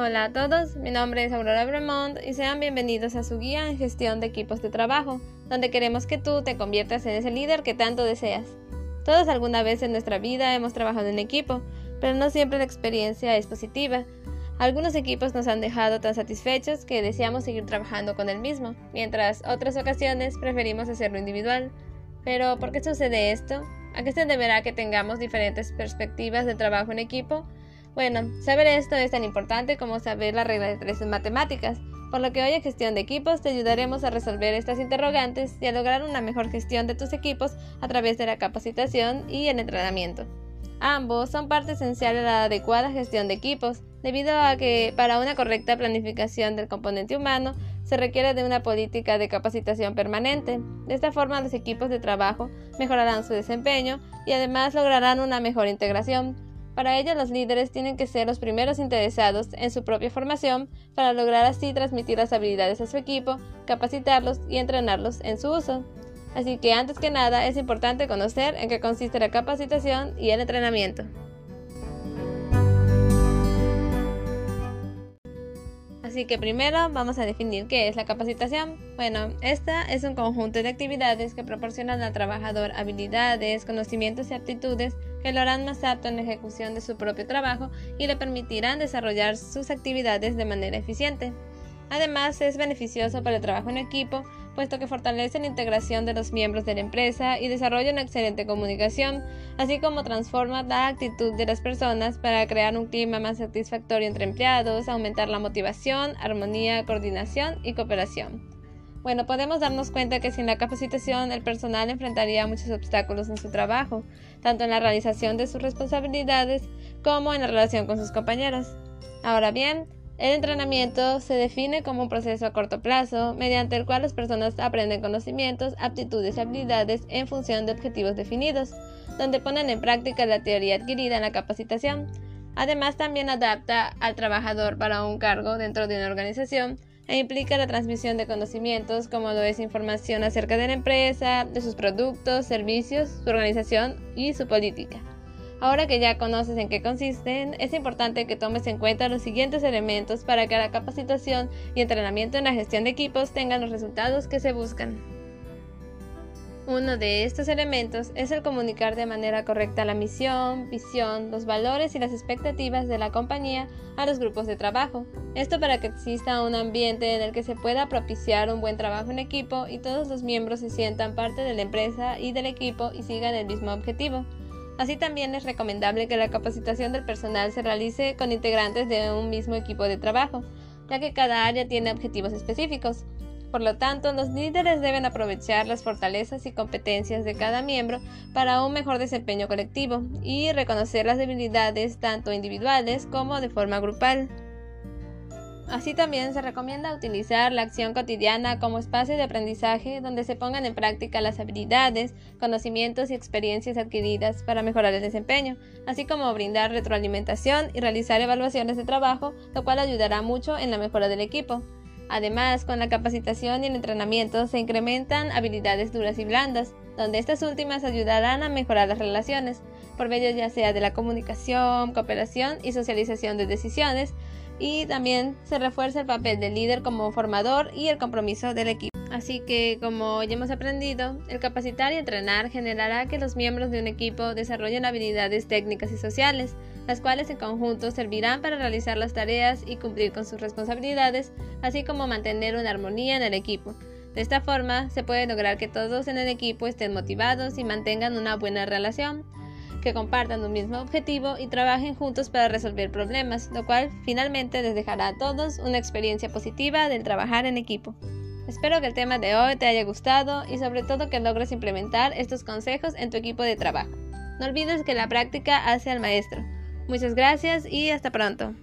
Hola a todos, mi nombre es Aurora Bremont y sean bienvenidos a su guía en gestión de equipos de trabajo, donde queremos que tú te conviertas en ese líder que tanto deseas. Todos alguna vez en nuestra vida hemos trabajado en equipo, pero no siempre la experiencia es positiva. Algunos equipos nos han dejado tan satisfechos que deseamos seguir trabajando con el mismo, mientras otras ocasiones preferimos hacerlo individual. Pero, ¿por qué sucede esto? ¿A qué se deberá que tengamos diferentes perspectivas de trabajo en equipo? Bueno, saber esto es tan importante como saber la regla de tres en matemáticas, por lo que hoy en gestión de equipos te ayudaremos a resolver estas interrogantes y a lograr una mejor gestión de tus equipos a través de la capacitación y el entrenamiento. Ambos son parte esencial de la adecuada gestión de equipos, debido a que para una correcta planificación del componente humano se requiere de una política de capacitación permanente. De esta forma los equipos de trabajo mejorarán su desempeño y además lograrán una mejor integración, para ello, los líderes tienen que ser los primeros interesados en su propia formación para lograr así transmitir las habilidades a su equipo, capacitarlos y entrenarlos en su uso. Así que antes que nada es importante conocer en qué consiste la capacitación y el entrenamiento. Así que primero vamos a definir qué es la capacitación. Bueno, esta es un conjunto de actividades que proporcionan al trabajador habilidades, conocimientos y aptitudes que lo harán más apto en la ejecución de su propio trabajo y le permitirán desarrollar sus actividades de manera eficiente. Además, es beneficioso para el trabajo en equipo, puesto que fortalece la integración de los miembros de la empresa y desarrolla una excelente comunicación, así como transforma la actitud de las personas para crear un clima más satisfactorio entre empleados, aumentar la motivación, armonía, coordinación y cooperación. Bueno, podemos darnos cuenta que sin la capacitación el personal enfrentaría muchos obstáculos en su trabajo, tanto en la realización de sus responsabilidades como en la relación con sus compañeros. Ahora bien, el entrenamiento se define como un proceso a corto plazo, mediante el cual las personas aprenden conocimientos, aptitudes y habilidades en función de objetivos definidos, donde ponen en práctica la teoría adquirida en la capacitación. Además, también adapta al trabajador para un cargo dentro de una organización e implica la transmisión de conocimientos como lo es información acerca de la empresa, de sus productos, servicios, su organización y su política. Ahora que ya conoces en qué consisten, es importante que tomes en cuenta los siguientes elementos para que la capacitación y entrenamiento en la gestión de equipos tengan los resultados que se buscan. Uno de estos elementos es el comunicar de manera correcta la misión, visión, los valores y las expectativas de la compañía a los grupos de trabajo. Esto para que exista un ambiente en el que se pueda propiciar un buen trabajo en equipo y todos los miembros se sientan parte de la empresa y del equipo y sigan el mismo objetivo. Así también es recomendable que la capacitación del personal se realice con integrantes de un mismo equipo de trabajo, ya que cada área tiene objetivos específicos. Por lo tanto, los líderes deben aprovechar las fortalezas y competencias de cada miembro para un mejor desempeño colectivo y reconocer las debilidades tanto individuales como de forma grupal. Así también se recomienda utilizar la acción cotidiana como espacio de aprendizaje donde se pongan en práctica las habilidades, conocimientos y experiencias adquiridas para mejorar el desempeño, así como brindar retroalimentación y realizar evaluaciones de trabajo, lo cual ayudará mucho en la mejora del equipo. Además, con la capacitación y el entrenamiento se incrementan habilidades duras y blandas, donde estas últimas ayudarán a mejorar las relaciones, por medio ya sea de la comunicación, cooperación y socialización de decisiones, y también se refuerza el papel del líder como formador y el compromiso del equipo. Así que, como ya hemos aprendido, el capacitar y entrenar generará que los miembros de un equipo desarrollen habilidades técnicas y sociales, las cuales en conjunto servirán para realizar las tareas y cumplir con sus responsabilidades, así como mantener una armonía en el equipo. De esta forma, se puede lograr que todos en el equipo estén motivados y mantengan una buena relación, que compartan un mismo objetivo y trabajen juntos para resolver problemas, lo cual finalmente les dejará a todos una experiencia positiva del trabajar en equipo. Espero que el tema de hoy te haya gustado y sobre todo que logres implementar estos consejos en tu equipo de trabajo. No olvides que la práctica hace al maestro. Muchas gracias y hasta pronto.